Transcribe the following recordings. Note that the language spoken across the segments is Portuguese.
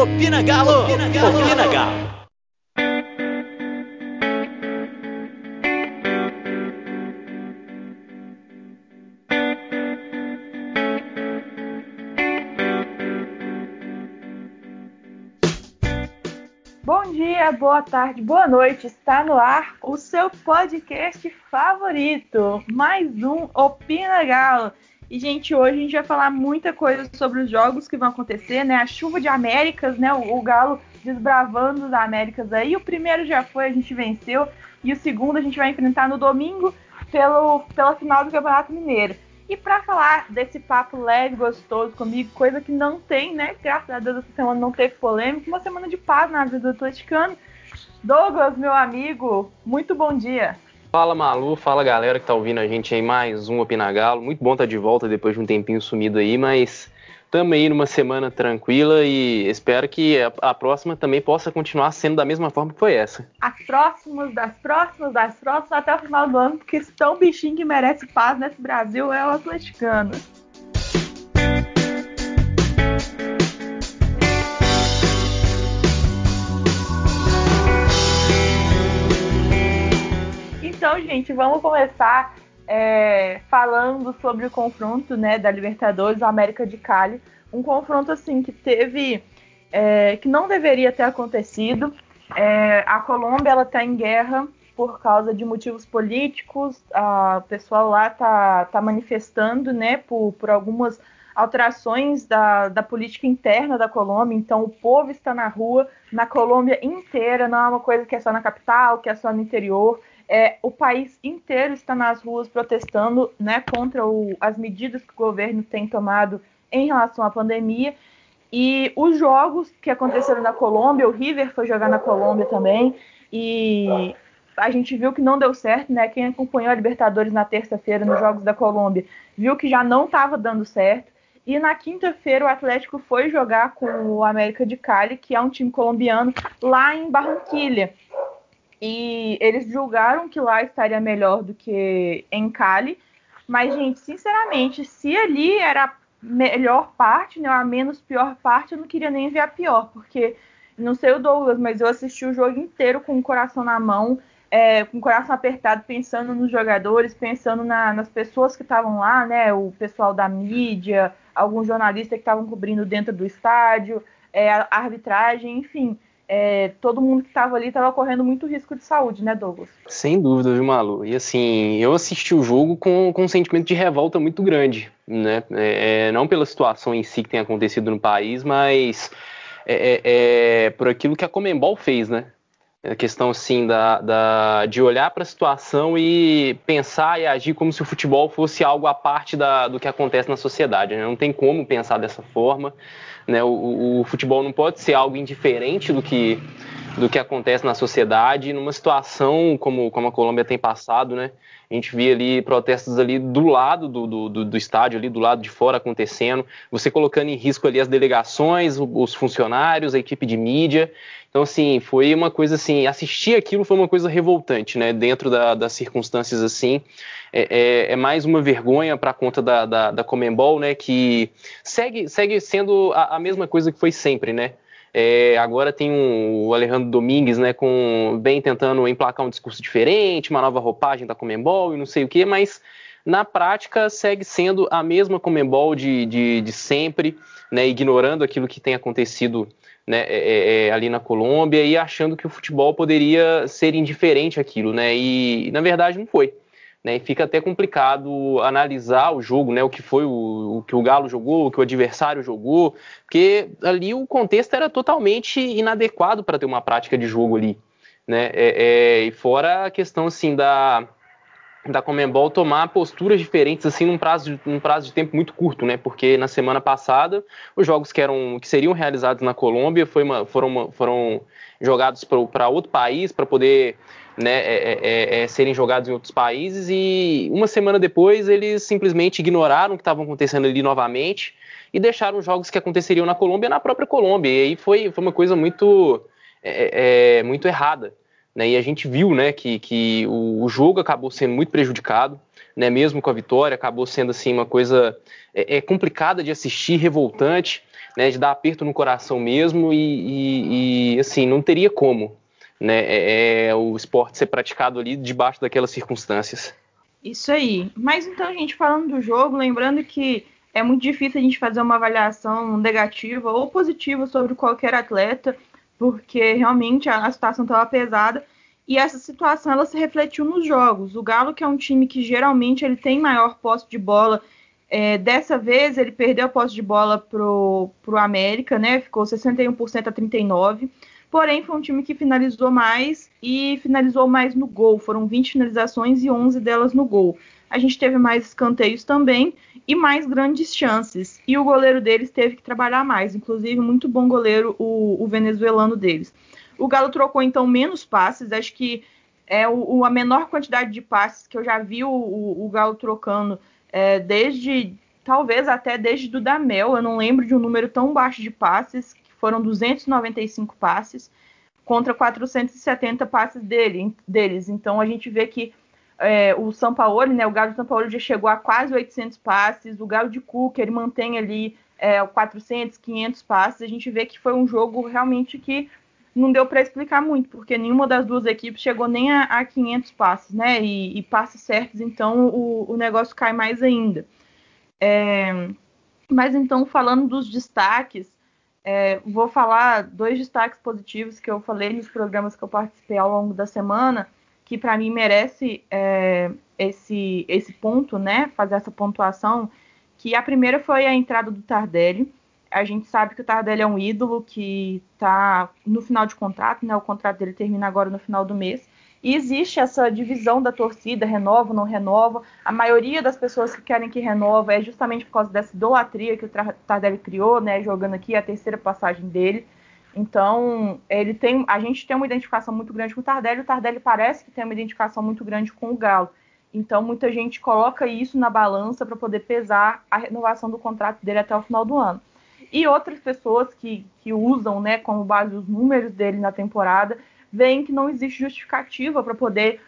Opina Galo! Opina Galo! Opina Galo! Bom dia, boa tarde, boa noite. Está no ar o seu podcast favorito. Mais um Opina Galo. E, gente, hoje a gente vai falar muita coisa sobre os jogos que vão acontecer, né? A chuva de Américas, né? O, o Galo desbravando os Américas aí. O primeiro já foi, a gente venceu. E o segundo a gente vai enfrentar no domingo pelo, pela final do Campeonato Mineiro. E para falar desse papo leve, gostoso comigo, coisa que não tem, né? Graças a Deus essa semana não teve polêmica, uma semana de paz na vida do atleticano. Douglas, meu amigo, muito bom dia. Fala Malu, fala galera que tá ouvindo a gente aí, mais um Opinagalo. Muito bom estar tá de volta depois de um tempinho sumido aí, mas estamos aí numa semana tranquila e espero que a, próxima também possa continuar sendo da mesma forma que foi essa. As próximas, das próximas, das próximas até o final do ano, porque se tão bichinho que merece paz nesse Brasil é o atleticano. Gente, vamos começar é, falando sobre o confronto né, da Libertadores, América de Cali. Um confronto assim que teve. É, que não deveria ter acontecido. É, a Colômbia ela está em guerra por causa de motivos políticos. A, o pessoal lá está tá manifestando né, por, por algumas alterações da, da política interna da Colômbia. Então, o povo está na rua, na Colômbia inteira, não é uma coisa que é só na capital, que é só no interior é, o país inteiro está nas ruas protestando né, contra o, as medidas que o governo tem tomado em relação à pandemia. E os jogos que aconteceram na Colômbia, o River foi jogar na Colômbia também, e a gente viu que não deu certo, né? Quem acompanhou a Libertadores na terça-feira nos Jogos da Colômbia viu que já não estava dando certo. E na quinta-feira o Atlético foi jogar com o América de Cali, que é um time colombiano, lá em Barranquilha. E eles julgaram que lá estaria melhor do que em Cali. Mas, gente, sinceramente, se ali era a melhor parte, né, a menos pior parte, eu não queria nem ver a pior, porque não sei o Douglas, mas eu assisti o jogo inteiro com o coração na mão, é, com o coração apertado, pensando nos jogadores, pensando na, nas pessoas que estavam lá, né, o pessoal da mídia, alguns jornalistas que estavam cobrindo dentro do estádio, é, a arbitragem, enfim é, todo mundo que estava ali estava correndo muito risco de saúde, né, Douglas? Sem dúvida, viu, Malu? E assim, eu assisti o jogo com, com um sentimento de revolta muito grande, né? É, é não pela situação em si que tem acontecido no país, mas é, é, é por aquilo que a Comembol fez, né? A questão assim da, da de olhar para a situação e pensar e agir como se o futebol fosse algo à parte da, do que acontece na sociedade. Né? Não tem como pensar dessa forma. Né? O, o, futebol não pode ser algo indiferente do que, do que acontece na sociedade. Numa situação como, como a Colômbia tem passado, né? a gente via ali protestos ali do lado do, do, do, estádio, ali do lado de fora acontecendo, você colocando em risco ali as delegações, os funcionários, a equipe de mídia. Então, assim, foi uma coisa assim, assistir aquilo foi uma coisa revoltante, né? Dentro da, das circunstâncias assim. É, é, é mais uma vergonha para a conta da, da, da Comembol, né? Que segue, segue sendo a, a mesma coisa que foi sempre, né? É, agora tem um, o Alejandro Domingues, né, com bem tentando emplacar um discurso diferente, uma nova roupagem da Comembol e não sei o que, mas na prática segue sendo a mesma Comembol de, de, de sempre, né, ignorando aquilo que tem acontecido né, é, é, é, ali na Colômbia e achando que o futebol poderia ser indiferente àquilo, né, e na verdade não foi. Né, e fica até complicado analisar o jogo, né, o que foi o, o, que o Galo jogou, o que o adversário jogou, porque ali o contexto era totalmente inadequado para ter uma prática de jogo ali, né, é, é, e fora a questão assim da da Comembol tomar posturas diferentes assim num prazo, de, num prazo de tempo muito curto, né? Porque na semana passada os jogos que eram que seriam realizados na Colômbia uma, foram, uma, foram jogados para outro país para poder né, é, é, é, é, serem jogados em outros países e uma semana depois eles simplesmente ignoraram o que estava acontecendo ali novamente e deixaram os jogos que aconteceriam na Colômbia na própria Colômbia e aí foi, foi uma coisa muito é, muito errada né? E a gente viu né, que, que o, o, jogo acabou sendo muito prejudicado, né, mesmo com a vitória, acabou sendo assim uma coisa é, é complicada de assistir, revoltante. né, de dar aperto no coração mesmo e, e, e assim, não teria como né, é, é, o esporte ser praticado ali debaixo daquelas circunstâncias. Isso aí. Mas então, gente, falando do jogo, lembrando que é muito difícil a gente fazer uma avaliação negativa ou positiva sobre qualquer atleta, porque realmente a, situação estava pesada e essa situação ela se refletiu nos jogos. O Galo, que é um time que geralmente ele tem maior posse de bola, é, dessa vez ele perdeu a posse de bola pro, pro América, né? Ficou 61% a 39%. Porém, foi um time que finalizou mais e finalizou mais no gol. Foram 20 finalizações e 11 delas no gol. A gente teve mais escanteios também e mais grandes chances. E o goleiro deles teve que trabalhar mais. Inclusive, muito bom goleiro o, o venezuelano deles. O Galo trocou, então, menos passes. Acho que é o, a menor quantidade de passes que eu já vi o, o, o Galo trocando é, desde, talvez até desde do Damel. Eu não lembro de um número tão baixo de passes foram 295 passes contra 470 passes dele, deles. Então a gente vê que é, o São Paulo, né, o Galo de São Paulo já chegou a quase 800 passes, o Galo de Cuca, ele mantém ali é, 400, 500 passes. A gente vê que foi um jogo realmente que não deu para explicar muito, porque nenhuma das duas equipes chegou nem a, a 500 passes, né, e, e passes certos, então o, o negócio cai mais ainda. É, mas então, falando dos destaques, é, vou falar dois destaques positivos que eu falei nos programas que eu participei ao longo da semana, que para mim merece é, esse, esse ponto, né? Fazer essa pontuação. Que a primeira foi a entrada do Tardelli. A gente sabe que o Tardelli é um ídolo que está no final de contrato, né? O contrato dele termina agora no final do mês. E existe essa divisão da torcida, renova, não renova. A maioria das pessoas que querem que renova é justamente por causa dessa idolatria que o Tardelli criou, né, jogando aqui a terceira passagem dele. Então, ele tem, a gente tem uma identificação muito grande com o Tardelli, o Tardelli parece que tem uma identificação muito grande com o Galo. Então, muita gente coloca isso na balança para poder pesar a renovação do contrato dele até o final do ano. E outras pessoas que, que usam né, como base os números dele na temporada veem que não existe justificativa para poder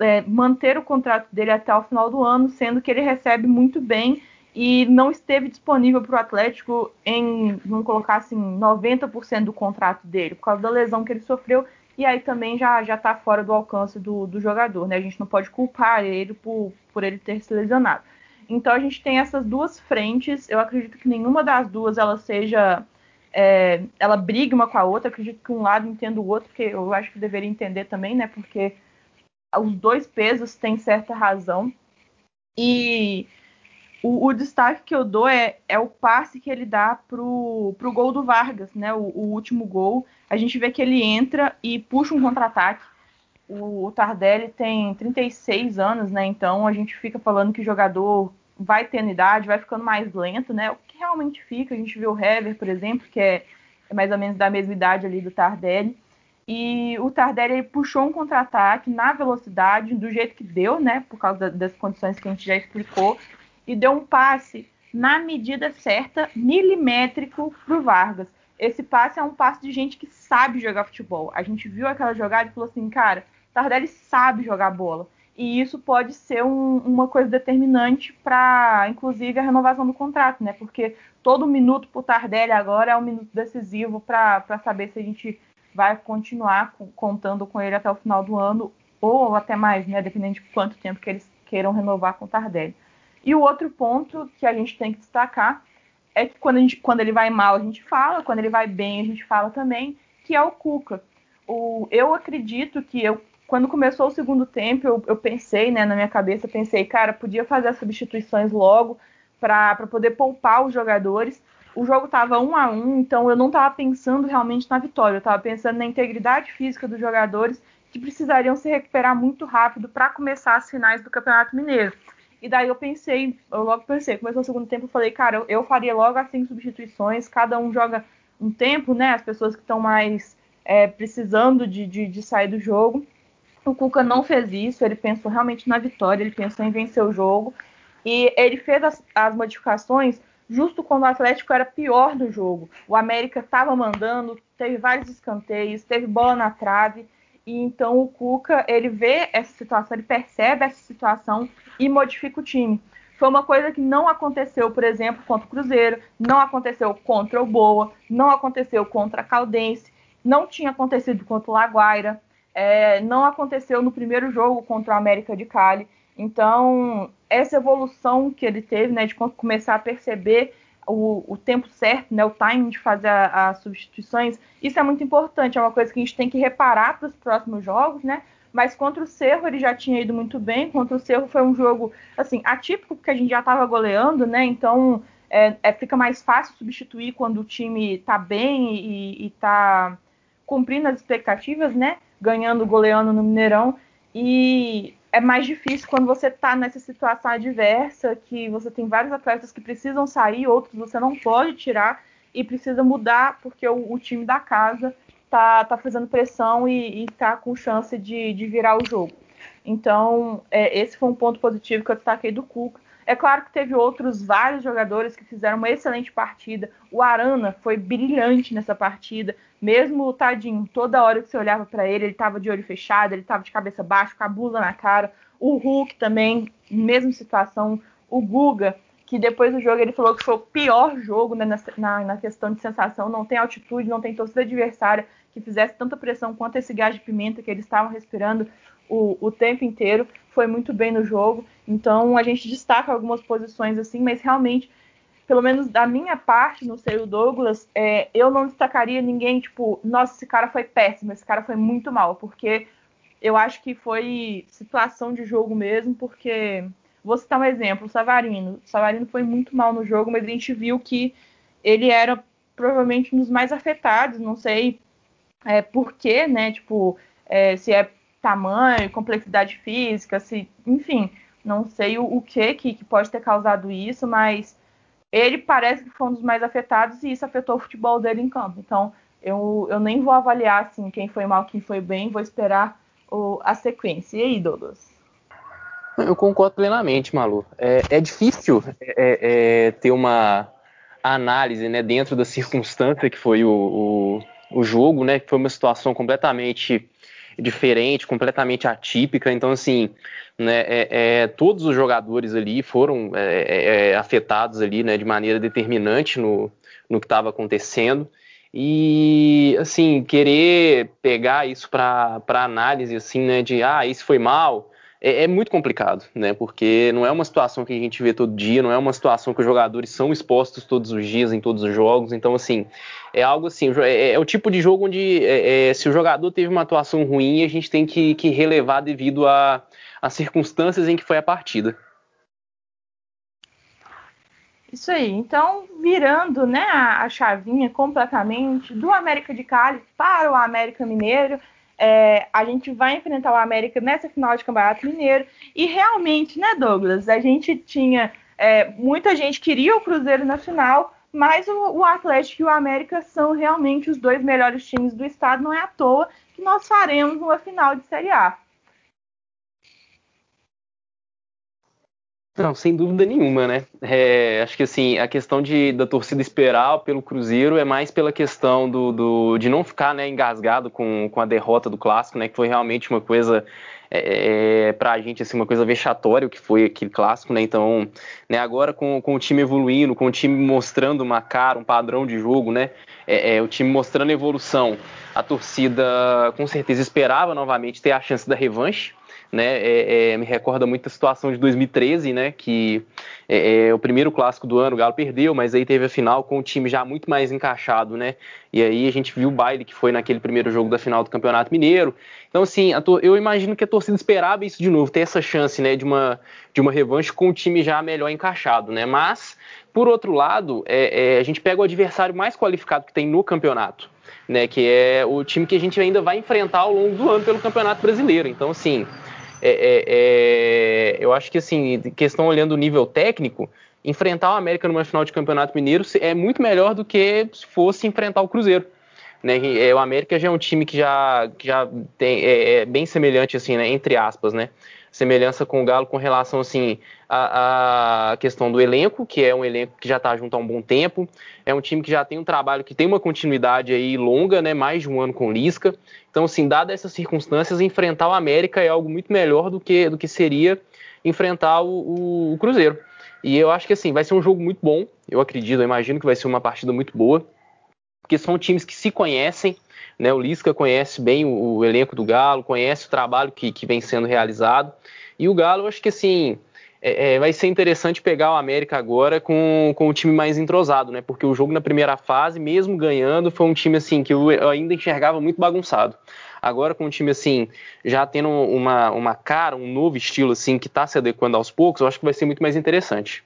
é, manter o contrato dele até o final do ano, sendo que ele recebe muito bem e não esteve disponível para o Atlético em, vamos colocar assim, 90% do contrato dele, por causa da lesão que ele sofreu, e aí também já já está fora do alcance do, do jogador, né? A gente não pode culpar ele por, por ele ter se lesionado. Então a gente tem essas duas frentes. Eu acredito que nenhuma das duas ela seja é, ela briga uma com a outra. Acredito que um lado entenda o outro, porque eu acho que deveria entender também, né? Porque os dois pesos têm certa razão. E o, o destaque que eu dou é, é, o passe que ele dá pro, pro gol do Vargas, né? O, o último gol. A gente vê que ele entra e puxa um contra-ataque. O, o Tardelli tem 36 anos, né? Então a gente fica falando que jogador vai tendo idade, vai ficando mais lento, né? O que realmente fica, a gente viu o Hever, por exemplo, que é, é mais ou menos da mesma idade ali do Tardelli. E o Tardelli puxou um contra-ataque na velocidade, do jeito que deu, né? Por causa das condições que a gente já explicou, e deu um passe na medida certa, milimétrico, para o Vargas. Esse passe é um passe de gente que sabe jogar futebol. A gente viu aquela jogada e falou assim, cara, Tardelli sabe jogar bola e isso pode ser um, uma coisa determinante para, inclusive, a renovação do contrato, né? Porque todo minuto para o Tardelli agora é um minuto decisivo para saber se a gente vai continuar contando com ele até o final do ano ou até mais, né? Dependendo de quanto tempo que eles queiram renovar com o Tardelli. E o outro ponto que a gente tem que destacar é que quando, gente, quando ele vai mal a gente fala, quando ele vai bem a gente fala também, que é o Cuca. O, eu acredito que eu quando começou o segundo tempo, eu, eu pensei, né, na minha cabeça, pensei, cara, podia fazer as substituições logo para poder poupar os jogadores. O jogo estava um a um, então eu não estava pensando realmente na vitória, eu estava pensando na integridade física dos jogadores que precisariam se recuperar muito rápido para começar as finais do Campeonato Mineiro. E daí eu pensei, eu logo pensei, começou o segundo tempo, eu falei, cara, eu, eu faria logo as cinco substituições, cada um joga um tempo, né? As pessoas que estão mais é, precisando de, de, de sair do jogo. O Cuca não fez isso, ele pensou realmente na vitória, ele pensou em vencer o jogo. E ele fez as, as modificações justo quando o Atlético era pior do jogo. O América estava mandando, teve vários escanteios, teve bola na trave. E então o Cuca, ele vê essa situação, ele percebe essa situação e modifica o time. Foi uma coisa que não aconteceu, por exemplo, contra o Cruzeiro, não aconteceu contra o Boa, não aconteceu contra a Caldense, não tinha acontecido contra o Laguaira, é, não aconteceu no primeiro jogo contra o América de Cali. Então, essa evolução que ele teve, né, de começar a perceber o, o tempo certo, né, o timing de fazer as substituições, isso é muito importante, é uma coisa que a gente tem que reparar para os próximos jogos, né? Mas contra o Cerro ele já tinha ido muito bem. Contra o Cerro foi um jogo assim atípico porque a gente já estava goleando, né? Então é, é, fica mais fácil substituir quando o time está bem e está cumprindo as expectativas, né? Ganhando, goleando no Mineirão. E é mais difícil quando você está nessa situação adversa, que você tem vários atletas que precisam sair, outros você não pode tirar e precisa mudar porque o, o time da casa tá, tá fazendo pressão e, está com chance de, de virar o jogo. Então, é, esse foi um ponto positivo que eu destaquei do Cuca. É claro que teve outros vários jogadores que fizeram uma excelente partida. O Arana foi brilhante nessa partida, mesmo o tadinho, toda hora que você olhava para ele, ele estava de olho fechado, ele estava de cabeça baixa, com a blusa na cara. O Hulk também, mesma situação. O Guga, que depois do jogo ele falou que foi o pior jogo né, na, na, questão de sensação, não tem altitude, não tem torcida adversária que fizesse tanta pressão quanto esse gás de pimenta que eles estavam respirando o, o tempo inteiro. Foi muito bem no jogo. Então a gente destaca algumas posições assim, mas realmente, pelo menos da minha parte, não sei o Douglas, é, eu não destacaria ninguém, tipo, nossa, esse cara foi péssimo, esse cara foi muito mal, porque eu acho que foi situação de jogo mesmo, porque. Vou citar um exemplo, o Savarino. O Savarino foi muito mal no jogo, mas a gente viu que ele era provavelmente um dos mais afetados, não sei é, por quê, né? Tipo, é, se é tamanho, complexidade física, se, enfim, não sei o, o que, que pode ter causado isso, mas ele parece que foi um dos mais afetados e isso afetou o futebol dele em campo. Então, eu, eu nem vou avaliar assim quem foi mal, quem foi bem, vou esperar o, a sequência. E aí, Douglas? Eu concordo plenamente, Malu. É, é difícil é, é, ter uma análise né, dentro da circunstância que foi o, o, o jogo, né? Que foi uma situação completamente diferente, completamente atípica. Então, assim, né, é, é, todos os jogadores ali foram é, é, é afetados ali, né, de maneira determinante no, no que estava acontecendo. E, assim, querer pegar isso para análise, assim, né, de, ah, isso foi mal, é, é, muito complicado, né? Porque não é uma situação que a gente vê todo dia, não é uma situação que os jogadores são expostos todos os dias em todos os jogos. Então, assim, é algo assim, é, é o tipo de jogo onde é, é, se o jogador teve uma atuação ruim, a gente tem que, que relevar devido às circunstâncias em que foi a partida. Isso aí. Então, virando né, a, chavinha completamente do América de Cali para o América Mineiro, é, a gente vai enfrentar o América nessa final de Campeonato Mineiro. E realmente, né, Douglas? A gente tinha. É, muita gente queria o Cruzeiro na final, mas o, o, Atlético e o América são realmente os dois melhores times do estado. Não é à toa que nós faremos uma final de Série A. Não, sem dúvida nenhuma, né? É, acho que assim, a questão de, da torcida esperar pelo Cruzeiro é mais pela questão do, do de não ficar né, engasgado com, com a derrota do clássico, né? Que foi realmente uma coisa é, é para a gente assim, uma coisa vexatória o que foi aquele clássico, né? Então, né, agora com, com o time evoluindo, com o time mostrando uma cara, um padrão de jogo, né? É, é, o time mostrando evolução, a torcida com certeza esperava novamente ter a chance da revanche né? É, é, me recorda muito a situação de 2013, né? Que é, é, o primeiro clássico do ano, o Galo perdeu, mas aí teve a final com o time já muito mais encaixado, né? E aí a gente viu o baile que foi naquele primeiro jogo da final do Campeonato Mineiro. Então, assim, eu imagino que a torcida esperava isso de novo, ter essa chance, né? De uma, de uma revanche com o time já melhor encaixado, né? Mas, por outro lado, é, é, a gente pega o adversário mais qualificado que tem no campeonato. Né, que é o time que a gente ainda vai enfrentar ao longo do ano pelo Campeonato Brasileiro. Então, assim, é, é, é, eu acho que, assim, questão olhando o nível técnico, enfrentar o América numa final de Campeonato Mineiro é muito melhor do que se fosse enfrentar o Cruzeiro. Né? É, o América já é um time que já, que já tem, é, é bem semelhante, assim, né? entre aspas, né? Semelhança com o Galo com relação assim à, questão do elenco, que é um elenco que já está junto há um bom tempo, é um time que já tem um trabalho que tem uma continuidade aí longa, né, mais de um ano com Lisca. Então, assim, dadas essas circunstâncias, enfrentar o América é algo muito melhor do que do que seria enfrentar o, o, o Cruzeiro. E eu acho que assim, vai ser um jogo muito bom. Eu acredito, eu imagino que vai ser uma partida muito boa. Porque são times que se conhecem, né? O Lisca conhece bem o, o elenco do Galo, conhece o trabalho que, que vem sendo realizado. E o Galo, acho que assim, é, é, vai ser interessante pegar o América agora com, com o time mais entrosado, né? Porque o jogo na primeira fase, mesmo ganhando, foi um time assim que eu ainda enxergava muito bagunçado. Agora com um time assim, já tendo uma, uma cara, um novo estilo assim, que está se adequando aos poucos, eu acho que vai ser muito mais interessante.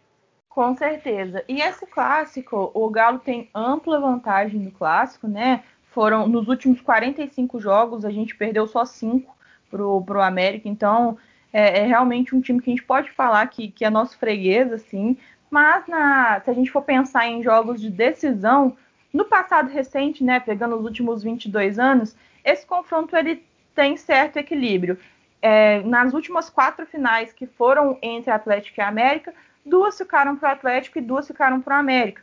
Com certeza. E esse clássico, o Galo tem ampla vantagem no clássico, né? Foram nos últimos 45 jogos, a gente perdeu só 5 pro, pro América, então é, é, realmente um time que a gente pode falar que, que é nosso freguês, assim, mas na, se a gente for pensar em jogos de decisão, no passado recente, né, pegando os últimos 22 anos, esse confronto ele tem certo equilíbrio. É, nas últimas quatro finais que foram entre Atlético e América, duas ficaram para o Atlético e duas ficaram para o América.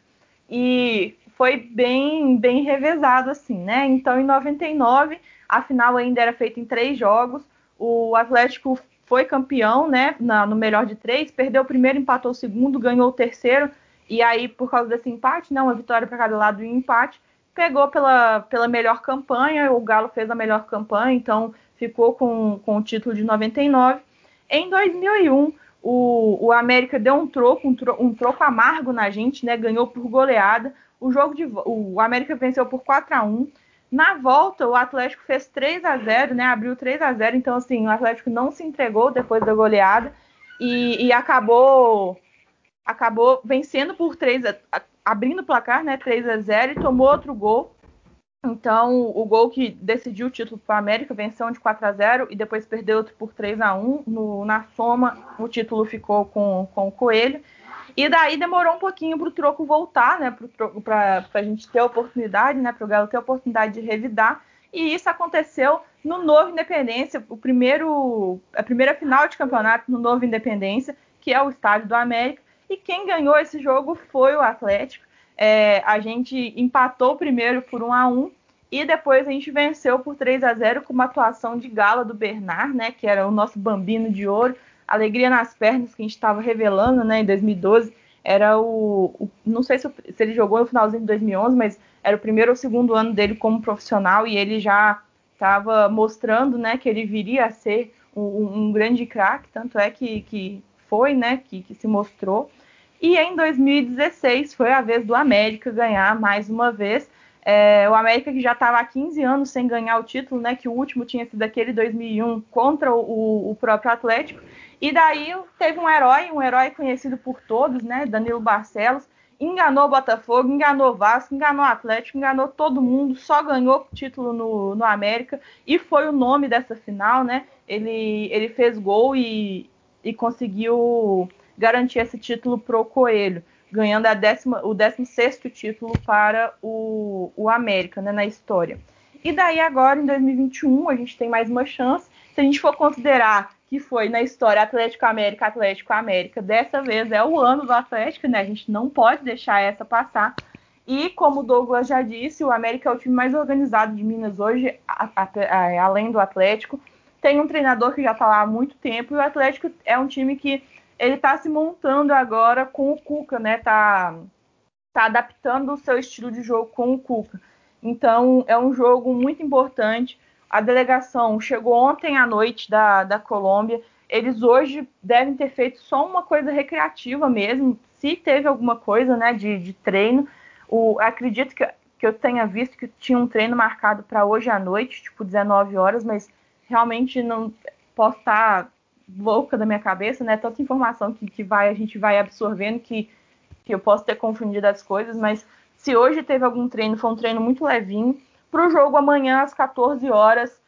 E foi bem, bem revezado assim, né? Então, em 99, a final ainda era feita em três jogos. O Atlético foi campeão, né, na, no melhor de três, perdeu o primeiro, empatou o segundo, ganhou o terceiro, e aí, por causa desse empate, né, uma vitória para cada lado e um empate, pegou pela, pela melhor campanha, o Galo fez a melhor campanha, então ficou com, com o título de 99. Em 2001, o, o América deu um troco, um, tro, um troco amargo na gente, né, ganhou por goleada, o jogo de o América venceu por 4 a 1 na volta, o Atlético fez 3 a 0 né? Abriu 3 a 0 Então, assim, o Atlético não se entregou depois da goleada e, e acabou acabou vencendo por 3 a, abrindo o placar, né? 3 a 0 e tomou outro gol. Então, o gol que decidiu o título para a América venceu de 4 a 0 e depois perdeu outro por 3 a 1 no, Na soma, o título ficou com, com o Coelho. E daí demorou um pouquinho para o troco voltar, né? Para a gente ter a oportunidade, né? Para o Galo ter a oportunidade de revidar. E isso aconteceu no Novo Independência, o primeiro, a primeira final de campeonato no Novo Independência, que é o estádio do América. E quem ganhou esse jogo foi o Atlético. É, a gente empatou primeiro por 1 a 1 e depois a gente venceu por 3 a 0 com uma atuação de gala do Bernard, né? Que era o nosso bambino de ouro Alegria nas Pernas, que a gente estava revelando né, em 2012, era o, o. não sei se, se, ele jogou no finalzinho de 2011, mas era o primeiro ou segundo ano dele como profissional e ele já estava mostrando né, que ele viria a ser um, um grande craque, tanto é que, que foi, né, que, que se mostrou. E em 2016 foi a vez do América ganhar mais uma vez. É, o América que já estava há 15 anos sem ganhar o título, né? Que o último tinha sido aquele 2001 contra o, o próprio Atlético. E daí teve um herói, um herói conhecido por todos, né? Danilo Barcelos, enganou o Botafogo, enganou o Vasco, enganou o Atlético, enganou todo mundo, só ganhou título no, no América e foi o nome dessa final, né? Ele, ele fez gol e, e conseguiu garantir esse título pro Coelho, ganhando a décima, o 16 título para o, o América, né, na história. E daí agora, em 2021, a gente tem mais uma chance. Se a gente for considerar que foi na história Atlético América, Atlético América. Dessa vez é o ano do Atlético, né? A gente não pode deixar essa passar. E como o Douglas já disse, o América é o time mais organizado de Minas hoje, a, a, a, além do Atlético. Tem um treinador que já está lá há muito tempo e o Atlético é um time que ele está se montando agora com o Cuca, né? Tá, tá adaptando o seu estilo de jogo com o Cuca. Então é um jogo muito importante. A delegação chegou ontem à noite da, da Colômbia. Eles hoje devem ter feito só uma coisa recreativa mesmo, se teve alguma coisa né, de, de treino. O, acredito que, que eu tenha visto que tinha um treino marcado para hoje à noite, tipo 19 horas, mas realmente não posso estar louca da minha cabeça, né? Tanta informação que, que vai, a gente vai absorvendo que, que eu posso ter confundido as coisas, mas se hoje teve algum treino, foi um treino muito levinho para o jogo amanhã às 14 horas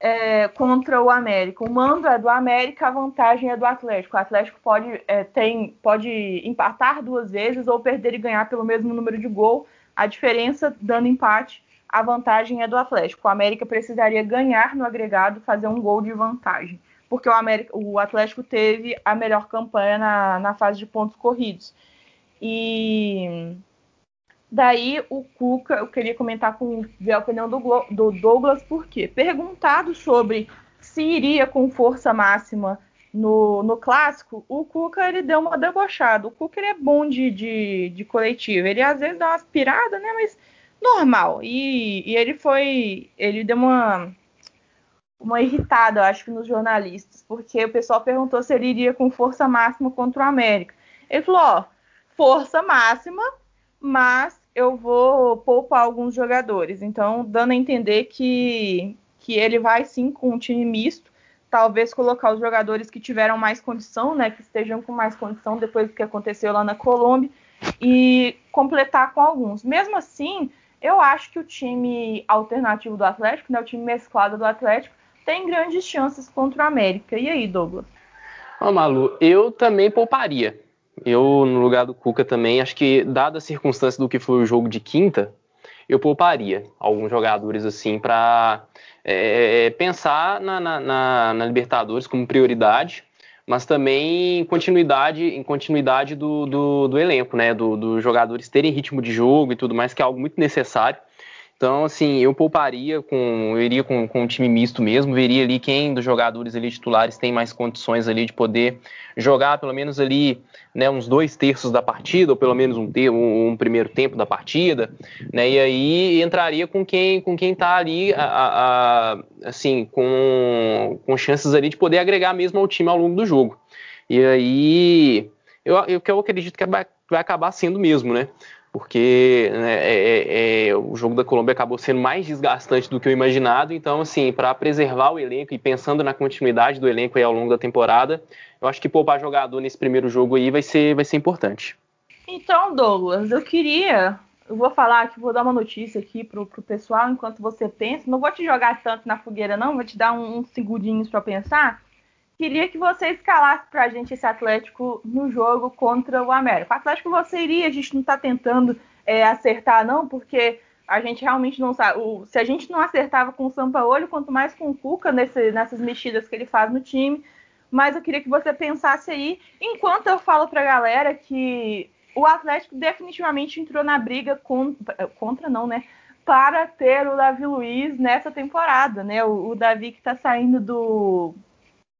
é, contra o América. O mando é do América, a vantagem é do Atlético. O Atlético pode, é, tem, pode empatar duas vezes ou perder e ganhar pelo mesmo número de gol. A diferença, dando empate, a vantagem é do Atlético. O América precisaria ganhar no agregado, fazer um gol de vantagem. Porque o, América, o Atlético teve a melhor campanha na, na fase de pontos corridos. E Daí o Cuca, eu queria comentar com ver a opinião do, do Douglas, porque perguntado sobre se iria com força máxima no, no clássico, o Cuca ele deu uma debochada. O Cuca ele é bom de, de, de coletivo. Ele às vezes dá uma aspirada, né? Mas normal. E, e ele foi. Ele deu uma, uma irritada, eu acho que, nos jornalistas, porque o pessoal perguntou se ele iria com força máxima contra o América. Ele falou: ó, força máxima, mas eu vou poupar alguns jogadores. Então, dando a entender que, que ele vai sim com um time misto talvez colocar os jogadores que tiveram mais condição, né, que estejam com mais condição depois do que aconteceu lá na Colômbia e completar com alguns. Mesmo assim, eu acho que o time alternativo do Atlético, né, o time mesclado do Atlético, tem grandes chances contra o América. E aí, Douglas? Ó, Malu, eu também pouparia. Eu, no lugar do Cuca também, acho que, dada a circunstância do que foi o jogo de quinta, eu pouparia alguns jogadores assim para é, é, pensar na, na, na, na, Libertadores como prioridade, mas também em continuidade, em continuidade do, do, do elenco, né? Dos do jogadores terem ritmo de jogo e tudo mais, que é algo muito necessário. Então, assim, eu pouparia com. Eu iria com, com um time misto mesmo, veria ali quem dos jogadores ali titulares tem mais condições ali de poder jogar pelo menos ali né, uns dois terços da partida, ou pelo menos um, um, um primeiro tempo da partida, né? E aí entraria com quem com quem tá ali a, a, a, assim, com, com chances ali de poder agregar mesmo ao time ao longo do jogo. E aí eu, eu, eu acredito que vai, vai acabar sendo mesmo, né? Porque né, é, é, é, o jogo da Colômbia acabou sendo mais desgastante do que eu imaginado. Então, assim, para preservar o elenco e pensando na continuidade do elenco ao longo da temporada, eu acho que poupar jogador nesse primeiro jogo aí vai ser, vai ser importante. Então, Douglas, eu queria. Eu vou falar que vou dar uma notícia aqui pro, pro pessoal enquanto você pensa. Não vou te jogar tanto na fogueira, não, vou te dar uns segundinhos para pensar. Queria que você escalasse para a gente esse Atlético no jogo contra o América. O Atlético você iria, a gente não está tentando é, acertar, não, porque a gente realmente não sabe. O, se a gente não acertava com o Sampaoli, quanto mais com o Cuca nesse, nessas mexidas que ele faz no time. Mas eu queria que você pensasse aí, enquanto eu falo para a galera que o Atlético definitivamente entrou na briga contra, contra não, né? Para ter o Davi Luiz nessa temporada, né? O, o Davi que está saindo do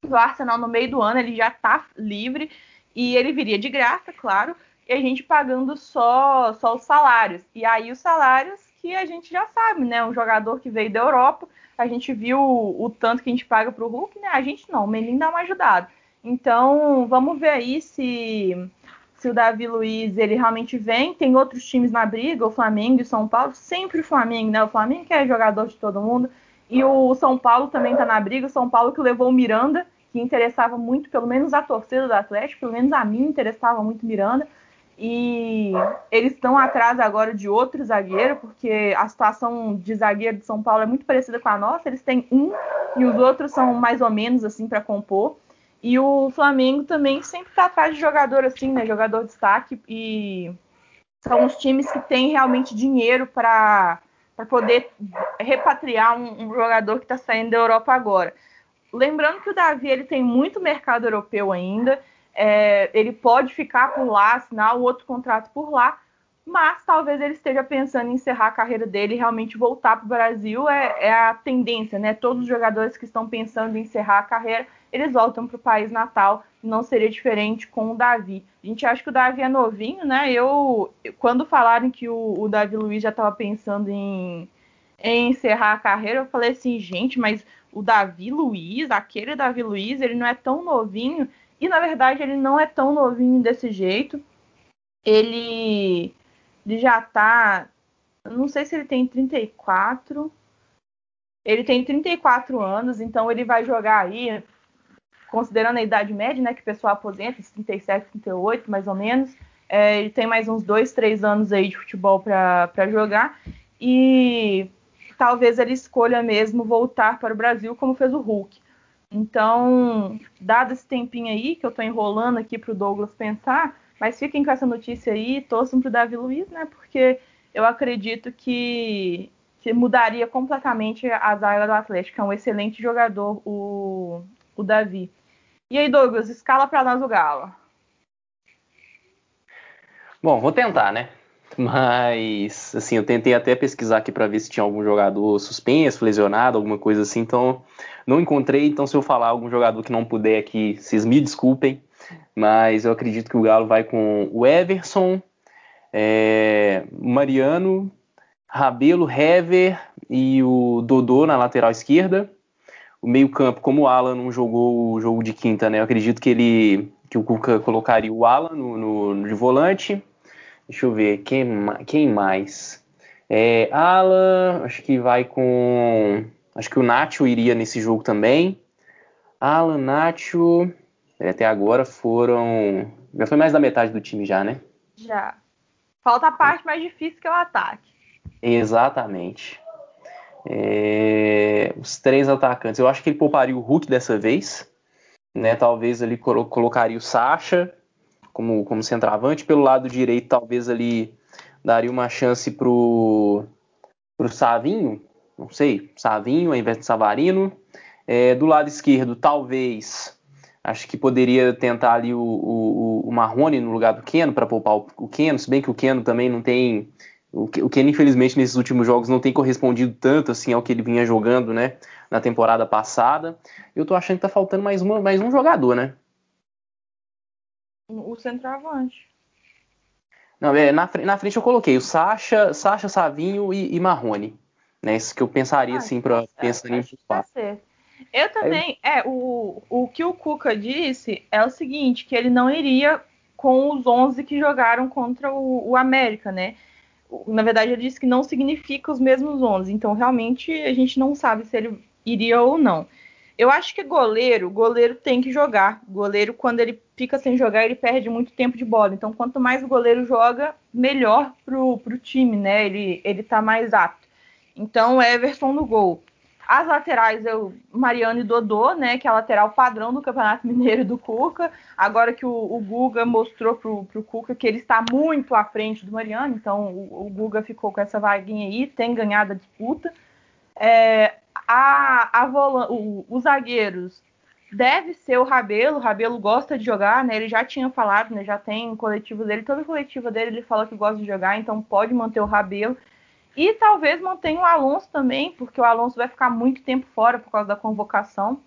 do Arsenal no meio do ano, ele já está livre e ele viria de graça, claro, e a gente pagando só, só os salários. E aí os salários que a gente já sabe, né? Um jogador que veio da Europa, a gente viu o, o tanto que a gente paga para o Hulk, né? A gente não, o menino dá uma ajudada. Então, vamos ver aí se, se o Davi Luiz ele realmente vem. Tem outros times na briga, o Flamengo e São Paulo, sempre o Flamengo, né? O Flamengo que é jogador de todo mundo. E o São Paulo também está na briga. O São Paulo que levou o Miranda, que interessava muito, pelo menos a torcida do Atlético, pelo menos a mim interessava muito Miranda. E eles estão atrás agora de outro zagueiro, porque a situação de zagueiro de São Paulo é muito parecida com a nossa. Eles têm um e os outros são mais ou menos assim para compor. E o Flamengo também sempre está atrás de jogador assim, né? Jogador de destaque. E são os times que têm realmente dinheiro para poder repatriar um, um jogador que está saindo da Europa agora. Lembrando que o Davi ele tem muito mercado europeu ainda, é, ele pode ficar por lá, assinar o outro contrato por lá, mas talvez ele esteja pensando em encerrar a carreira dele e realmente voltar para o Brasil. É, é, a tendência, né? Todos os jogadores que estão pensando em encerrar a carreira, eles voltam para o país natal. Não seria diferente com o Davi. A gente acha que o Davi é novinho, né? Eu, quando falaram que o, o Davi Luiz já estava pensando em, em encerrar a carreira, eu falei assim, gente, mas o Davi Luiz, aquele Davi Luiz, ele não é tão novinho. E na verdade ele não é tão novinho desse jeito. Ele, ele já tá. Não sei se ele tem 34. Ele tem 34 anos, então ele vai jogar aí, considerando a idade média, né? Que o pessoal aposenta, 37, 38, mais ou menos. É, ele tem mais uns dois, três anos aí de futebol para jogar. E talvez ele escolha mesmo voltar para o Brasil, como fez o Hulk. Então, dado esse tempinho aí, que eu estou enrolando aqui para o Douglas pensar, mas fiquem com essa notícia aí, torçam para o Davi Luiz, né? Porque eu acredito que, que mudaria completamente a zaga do Atlético. É um excelente jogador, o, o Davi. E aí, Douglas, escala para nós o Galo. Bom, vou tentar, né? Mas, assim, eu tentei até pesquisar aqui para ver se tinha algum jogador suspenso, lesionado, alguma coisa assim, então não encontrei. Então, se eu falar algum jogador que não puder aqui, vocês me desculpem. Mas eu acredito que o Galo vai com o Everson, é, Mariano, Rabelo, Hever e o Dodô na lateral esquerda. O meio-campo, como o Alan não jogou o jogo de quinta, né? Eu acredito que ele que o Cuca colocaria o Alan no, no, no de volante. Deixa eu ver, quem, quem mais? É, Alan, acho que vai com. Acho que o Nacho iria nesse jogo também. Alan, Nacho. Até agora foram. Já foi mais da metade do time já, né? Já. Falta a parte mais difícil que é o ataque. Exatamente. É, os três atacantes. Eu acho que ele pouparia o Hulk dessa vez. Né? Talvez ele colo colocaria o Sacha como, como centroavante. Pelo lado direito, talvez ali daria uma chance pro, pro Savinho. Não sei, Savinho ao invés de Savarino. É, do lado esquerdo, talvez. Acho que poderia tentar ali o, o, o Marrone no lugar do Keno para poupar o, o Keno, se bem que o Keno também não tem o Ken, infelizmente, nesses últimos jogos não tem correspondido tanto assim ao que ele vinha jogando, né? Na temporada passada. Eu tô achando que tá faltando mais, uma, mais um jogador, né? O centroavante. Não, é, na, na frente eu coloquei o Sacha, Sacha Savinho e, e Marrone. Né? Isso que eu pensaria, ah, assim, pra, tá pensando em tá Eu também, Aí... é, o, o que o Cuca disse é o seguinte, que ele não iria com os 11 que jogaram contra o, o América, né? na verdade, ele disse que não significa os mesmos 11. Então, realmente, a gente não sabe se ele iria ou não. Eu acho que goleiro, goleiro tem que jogar. Goleiro, quando ele fica sem jogar, ele perde muito tempo de bola. Então, quanto mais o goleiro joga, melhor pro, pro time, né? Ele, ele tá mais apto. Então, Everson no gol. As laterais, eu, Mariano e Dodô, né? Que é a lateral padrão do Campeonato Mineiro do Cuca. Agora que o, o Guga mostrou pro, pro Cuca que ele está muito à frente do Mariano, então o, o Guga ficou com essa vaguinha aí, tem ganhado a disputa. É, a, a o, os zagueiros deve ser o Rabelo. O Rabelo gosta de jogar, né? Ele já tinha falado, né? Já tem coletivo dele, toda coletiva dele ele fala que gosta de jogar, então pode manter o Rabelo. E talvez mantenha o Alonso também, porque o Alonso vai ficar muito tempo fora por causa da convocação.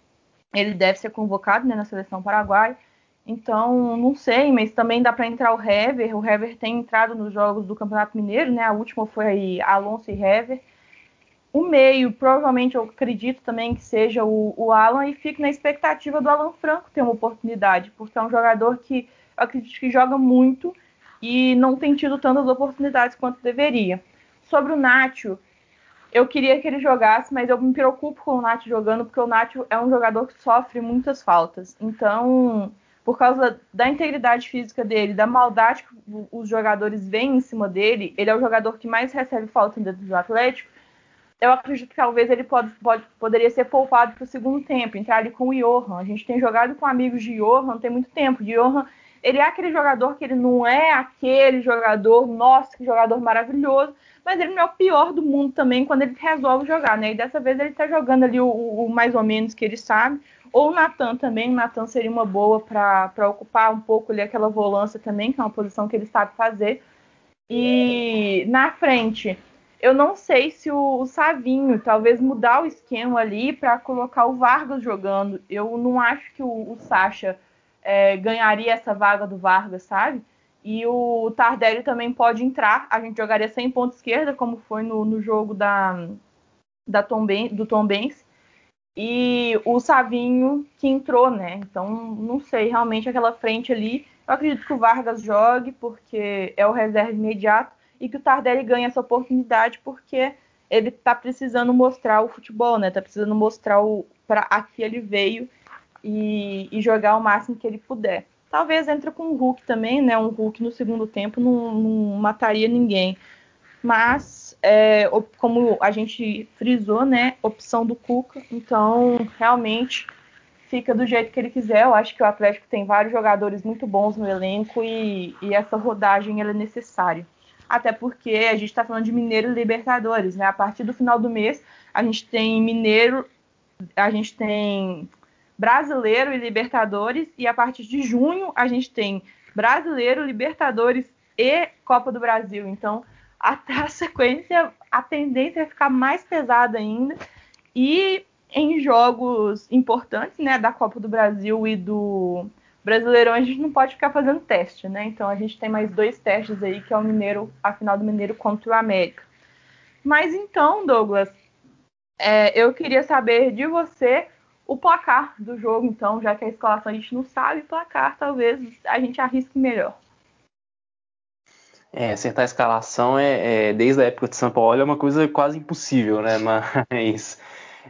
Ele deve ser convocado né, na seleção paraguaia. Então, não sei, mas também dá para entrar o Hever. O Hever tem entrado nos jogos do Campeonato Mineiro, né? A última foi Alonso e Hever. O meio, provavelmente eu acredito também que seja o, o Alan, e fico na expectativa do Alan Franco ter uma oportunidade, porque é um jogador que acredito que joga muito e não tem tido tantas oportunidades quanto deveria. Sobre o Nacho, eu queria que ele jogasse, mas eu me preocupo com o Nacho jogando, porque o Nacho é um jogador que sofre muitas faltas. Então, por causa da integridade física dele, da maldade que os jogadores veem em cima dele, ele é o jogador que mais recebe falta dentro do Atlético. Eu acredito que talvez ele pode, pode, poderia ser poupado para o segundo tempo, entrar ali com o Johan. A gente tem jogado com amigos de Johan tem muito tempo. De Johan, ele é aquele jogador que ele não é aquele jogador, nossa, que jogador maravilhoso, mas ele não é o pior do mundo também quando ele resolve jogar, né? E dessa vez ele tá jogando ali o, o mais ou menos que ele sabe. Ou o Natan também, o Natan seria uma boa para ocupar um pouco ali aquela volância também, que é uma posição que ele sabe fazer. E na frente, eu não sei se o, o Savinho, talvez mudar o esquema ali para colocar o Vargas jogando. Eu não acho que o, o Sacha é, ganharia essa vaga do Vargas, sabe? E o Tardelli também pode entrar. A gente jogaria sem ponta esquerda, como foi no, no jogo da, da Tom ben, do Tom Benz. E o Savinho que entrou, né? Então, não sei, realmente aquela frente ali. Eu acredito que o Vargas jogue, porque é o reserva imediato, e que o Tardelli ganhe essa oportunidade, porque ele tá precisando mostrar o futebol, né? Tá precisando mostrar para aqui ele veio e, e jogar o máximo que ele puder. Talvez entre com o Hulk também, né? Um Hulk no segundo tempo não, não mataria ninguém. Mas, é, como a gente frisou, né? Opção do Cuca. Então, realmente, fica do jeito que ele quiser. Eu acho que o Atlético tem vários jogadores muito bons no elenco e, e essa rodagem é necessária. Até porque a gente está falando de Mineiro e Libertadores, né? A partir do final do mês, a gente tem Mineiro, a gente tem Brasileiro e Libertadores, e a partir de junho a gente tem Brasileiro, Libertadores e Copa do Brasil. Então, até a sequência, a tendência é ficar mais pesada ainda. E em jogos importantes, né, da Copa do Brasil e do Brasileirão, a gente não pode ficar fazendo teste, né? Então a gente tem mais dois testes aí, que é o Mineiro, a final do Mineiro contra o América. Mas então, Douglas, é, eu queria saber de você o placar do jogo, então, já que a escalação a gente não sabe, placar talvez a gente arrisque melhor. É, acertar a escalação é, é, desde a época de São Paulo é uma coisa quase impossível, né? Mas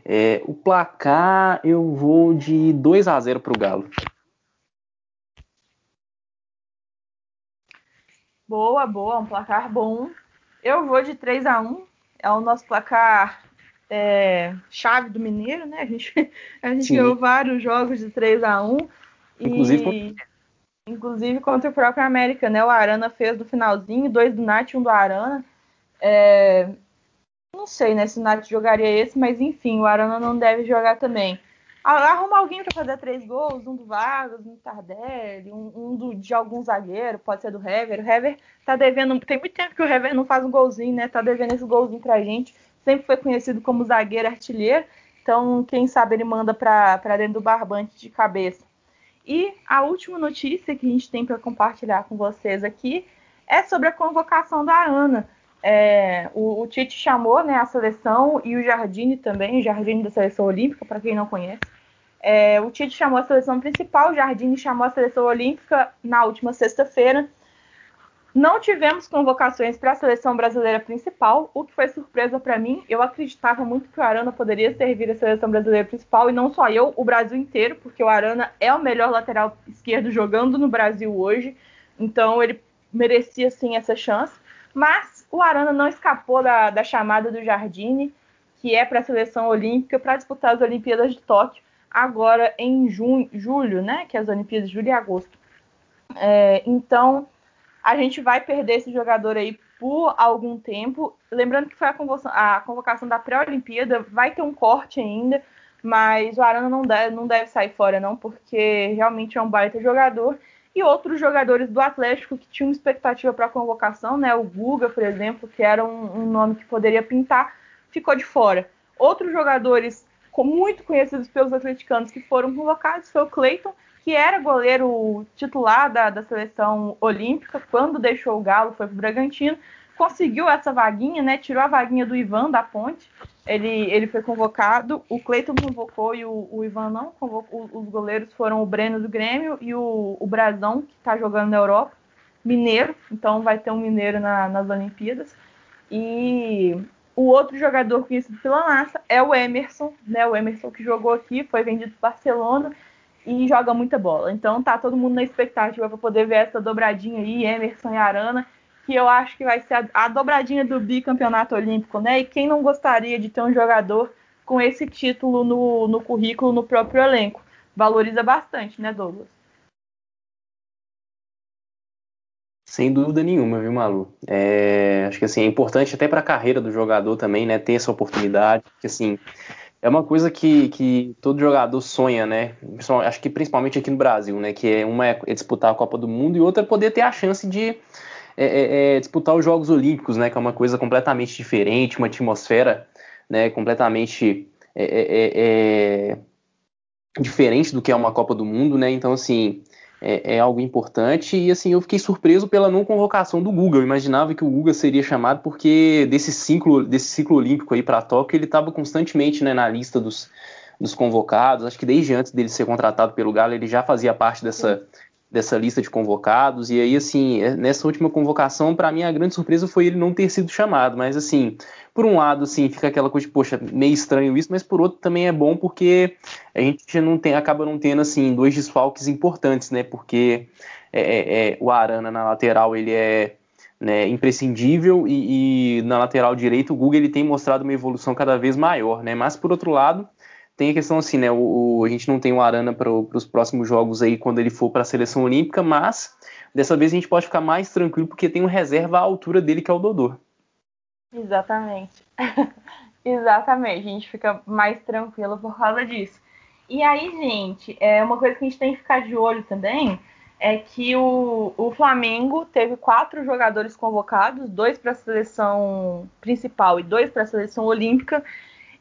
é, o placar eu vou de 2 a 0 para o Galo. Boa, boa, um placar bom. Eu vou de 3 a 1 É o nosso placar é, chave do Mineiro, né? A gente, a gente ganhou vários jogos de 3 a 1 Inclusive, e, inclusive contra o próprio América, né? O Arana fez do finalzinho, dois do Nath e um do Arana. É, não sei, né, se o Nath jogaria esse, mas enfim, o Arana não deve jogar também. Arruma alguém para fazer três gols, um do Vargas, um do Tardelli, um, um do, de algum zagueiro, pode ser do Hever. O Hever tá devendo, tem muito tempo que o Hever não faz um golzinho, né? Tá devendo esse golzinho pra gente. Sempre foi conhecido como zagueiro artilheiro, então quem sabe ele manda para dentro do barbante de cabeça. E a última notícia que a gente tem para compartilhar com vocês aqui é sobre a convocação da Arana. É, o, o, Tite chamou né, a seleção e o Jardine também, o Jardine da seleção olímpica, para quem não conhece. É, o Tite chamou a seleção principal, o Jardine chamou a seleção olímpica na última sexta-feira. Não tivemos convocações para a seleção brasileira principal, o que foi surpresa para mim. Eu acreditava muito que o Arana poderia servir a seleção brasileira principal, e não só eu, o Brasil inteiro, porque o Arana é o melhor lateral esquerdo jogando no Brasil hoje. Então ele merecia sim essa chance. Mas o Arana não escapou da, da chamada do Jardine, que é para a seleção olímpica, para disputar as Olimpíadas de Tóquio, agora em junho, julho, né? Que é as Olimpíadas de julho e agosto. É, então, a gente vai perder esse jogador aí por algum tempo. Lembrando que foi a convocação, a convocação da pré-Olimpíada, vai ter um corte ainda, mas o Arana não deve, não deve sair fora, não, porque realmente é um baita jogador e outros jogadores do Atlético que tinham expectativa para a convocação, né? O Guga, por exemplo, que era um, um, nome que poderia pintar, ficou de fora. Outros jogadores muito conhecidos pelos atleticanos que foram convocados foi o Cleiton, que era goleiro titular da, da seleção olímpica, quando deixou o Galo, foi para o Bragantino, conseguiu essa vaguinha, né? Tirou a vaguinha do Ivan da Ponte. Ele, ele foi convocado, o Cleiton convocou e o, o Ivan não convocou. Os goleiros foram o Breno do Grêmio e o, o Brazão, que está jogando na Europa. Mineiro, então vai ter um mineiro na, nas Olimpíadas. E o outro jogador conhecido pela massa é o Emerson, né? O Emerson que jogou aqui, foi vendido para Barcelona e joga muita bola. Então tá todo mundo na expectativa para poder ver essa dobradinha aí, Emerson e Arana que eu acho que vai ser a, a, dobradinha do bicampeonato olímpico, né? E quem não gostaria de ter um jogador com esse título no, no currículo, no próprio elenco? Valoriza bastante, né, Douglas? Sem dúvida nenhuma, viu, Malu? É, acho que assim, é importante até para a carreira do jogador também, né, ter essa oportunidade, porque assim, é uma coisa que, que todo jogador sonha, né? Acho que principalmente aqui no Brasil, né? Que é uma é disputar a Copa do Mundo e outra é poder ter a chance de é, é, é, disputar os Jogos Olímpicos, né, que é uma coisa completamente diferente, uma atmosfera né, completamente é, diferente do que é uma Copa do Mundo, né? Então, assim, é, algo importante. E assim, eu fiquei surpreso pela não convocação do Guga. Eu imaginava que o Guga seria chamado porque desse ciclo, desse ciclo olímpico aí para Tóquio, ele estava constantemente né, na lista dos, dos convocados. Acho que desde antes dele ser contratado pelo Galo, ele já fazia parte dessa, dessa lista de convocados. E aí, assim, é, nessa última convocação, para mim a grande surpresa foi ele não ter sido chamado. Mas, assim, por um lado, assim, fica aquela coisa de, poxa, meio estranho isso, mas por outro também é bom porque a gente não tem, acaba não tendo, assim, dois desfalques importantes, né? Porque é, é, é o Arana na lateral, ele é. Né, imprescindível e, e, na lateral direito o Google ele tem mostrado uma evolução cada vez maior, né? Mas por outro lado, tem a questão assim, né? O, o a gente não tem o Arana para os próximos jogos aí quando ele for para a seleção olímpica, mas dessa vez a gente pode ficar mais tranquilo porque tem um reserva à altura dele que é o Dodô. Exatamente. Exatamente. A gente fica mais tranquilo por causa disso. E aí, gente, é uma coisa que a gente tem que ficar de olho também é que o, o Flamengo teve quatro jogadores convocados, dois para a seleção principal e dois para a seleção olímpica,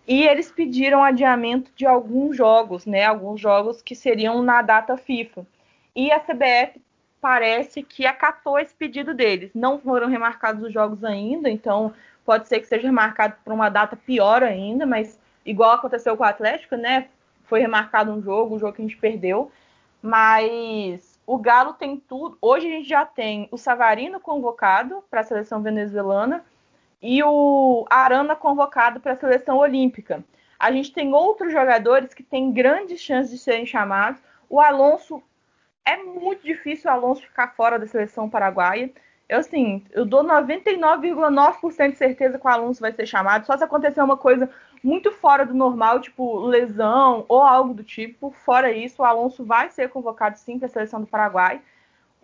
e eles pediram adiamento de alguns jogos, né? Alguns jogos que seriam na data FIFA. E a CBF parece que acatou esse pedido deles. Não foram remarcados os jogos ainda, então pode ser que seja remarcado para uma data pior ainda, mas igual aconteceu com o Atlético, né? Foi remarcado um jogo, um jogo que a gente perdeu, mas o Galo tem tudo. Hoje a gente já tem o Savarino convocado para a seleção venezuelana e o Arana convocado para a seleção olímpica. A gente tem outros jogadores que têm grandes chances de serem chamados. O Alonso é muito difícil o Alonso ficar fora da seleção paraguaia. Eu, assim, eu dou 99,9% de certeza que o Alonso vai ser chamado. Só se acontecer uma coisa muito fora do normal, tipo lesão ou algo do tipo. Fora isso, o Alonso vai ser convocado sim para a seleção do Paraguai.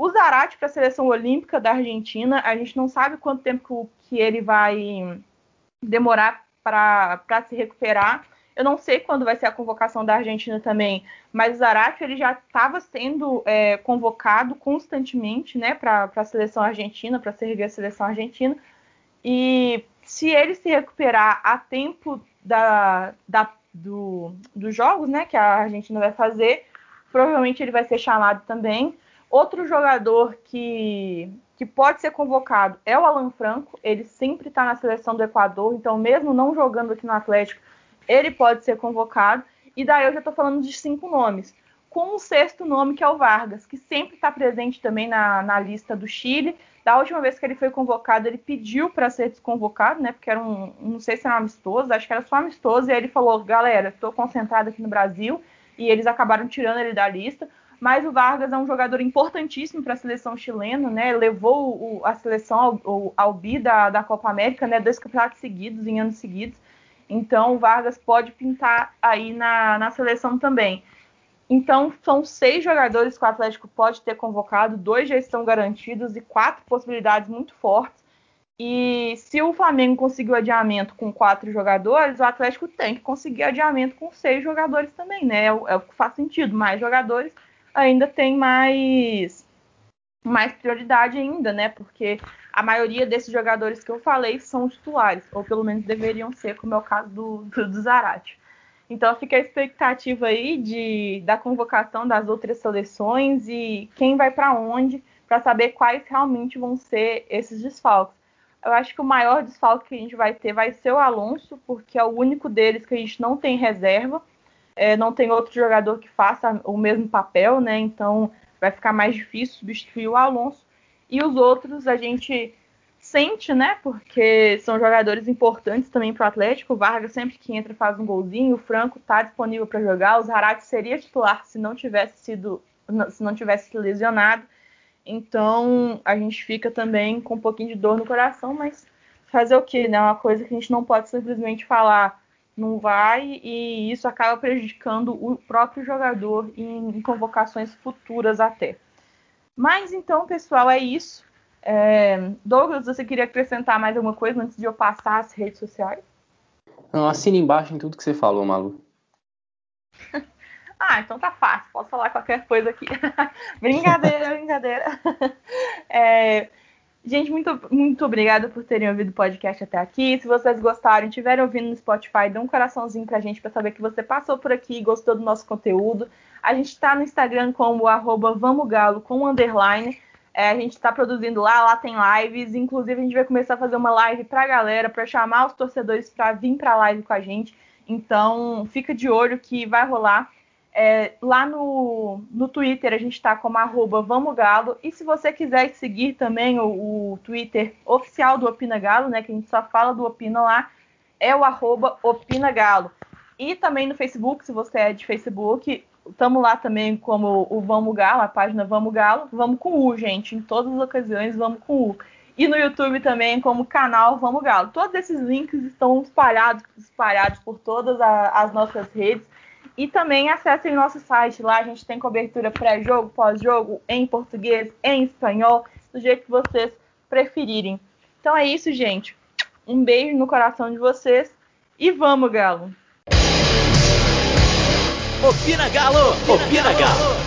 O Zarate para a seleção olímpica da Argentina, a gente não sabe quanto tempo que ele vai demorar para se recuperar. Eu não sei quando vai ser a convocação da Argentina também, mas o Zarate ele já estava sendo é, convocado constantemente né, para a seleção argentina, para servir a seleção argentina. E se ele se recuperar a tempo da, da, do, dos jogos né, que a Argentina vai fazer, provavelmente ele vai ser chamado também. Outro jogador que, que pode ser convocado é o Alan Franco. Ele sempre está na seleção do Equador, então, mesmo não jogando aqui no Atlético, ele pode ser convocado. E daí eu já estou falando de cinco nomes. Com o sexto nome, que é o Vargas, que sempre está presente também na, na lista do Chile. Da última vez que ele foi convocado, ele pediu para ser desconvocado, né? Porque era um, não sei se era um amistoso, acho que era só amistoso. E aí ele falou: galera, estou concentrado aqui no Brasil. E eles acabaram tirando ele da lista. Mas o Vargas é um jogador importantíssimo para a seleção chilena, né? Levou o, a seleção ao, ao bi da, da Copa América, né? Dois campeonatos seguidos, em anos seguidos. Então, o Vargas pode pintar aí na, na seleção também. Então, são seis jogadores que o Atlético pode ter convocado, dois já estão garantidos e quatro possibilidades muito fortes. E se o Flamengo conseguiu adiamento com quatro jogadores, o Atlético tem que conseguir adiamento com seis jogadores também, né? É o, é o que faz sentido. Mais jogadores ainda tem mais, mais prioridade ainda, né? Porque a maioria desses jogadores que eu falei são titulares, ou pelo menos deveriam ser, como é o caso do, do, do Zarate. Então fica a expectativa aí de, da convocação das outras seleções e quem vai para onde, para saber quais realmente vão ser esses desfalques. Eu acho que o maior desfalque que a gente vai ter vai ser o Alonso, porque é o único deles que a gente não tem reserva. É, não tem outro jogador que faça o mesmo papel, né? Então vai ficar mais difícil substituir o Alonso. E os outros a gente sente, né? Porque são jogadores importantes também para o Atlético. O Vargas sempre que entra faz um golzinho. O Franco está disponível para jogar. O Zarate seria titular se não tivesse sido, se não tivesse lesionado. Então a gente fica também com um pouquinho de dor no coração, mas fazer o que, né? Uma coisa que a gente não pode simplesmente falar não vai e isso acaba prejudicando o próprio jogador em, em convocações futuras até. Mas então, pessoal, é isso. É... Douglas, você queria acrescentar mais alguma coisa antes de eu passar as redes sociais? Não, assina embaixo em tudo que você falou, Malu. ah, então tá fácil, posso falar qualquer coisa aqui. brincadeira, brincadeira. É... Gente, muito, muito obrigada por terem ouvido o podcast até aqui. Se vocês gostaram estiverem ouvindo no Spotify, dê um coraçãozinho pra gente para saber que você passou por aqui e gostou do nosso conteúdo. A gente está no Instagram como arroba vamogalo com underline. É, a gente está produzindo lá, lá tem lives. Inclusive, a gente vai começar a fazer uma live para a galera, para chamar os torcedores para vir para a live com a gente. Então, fica de olho que vai rolar. É, lá no, no Twitter a gente está como arroba. E se você quiser seguir também o, o, Twitter oficial do Opina Galo, né? Que a gente só fala do Opina lá, é o arroba Opina Galo. E também no Facebook, se você é de Facebook, Estamos lá também como o Vamos Galo, a página Vamos Galo. Vamos com U, gente. Em todas as ocasiões, vamos com U. E no YouTube também como canal Vamos Galo. Todos esses links estão espalhados, espalhados por todas a, as nossas redes. E também acessem nosso site. Lá a gente tem cobertura pré-jogo, pós-jogo, em português, em espanhol, do jeito que vocês preferirem. Então é isso, gente. Um beijo no coração de vocês e vamos, Galo! Opina Galo! Opina Galo!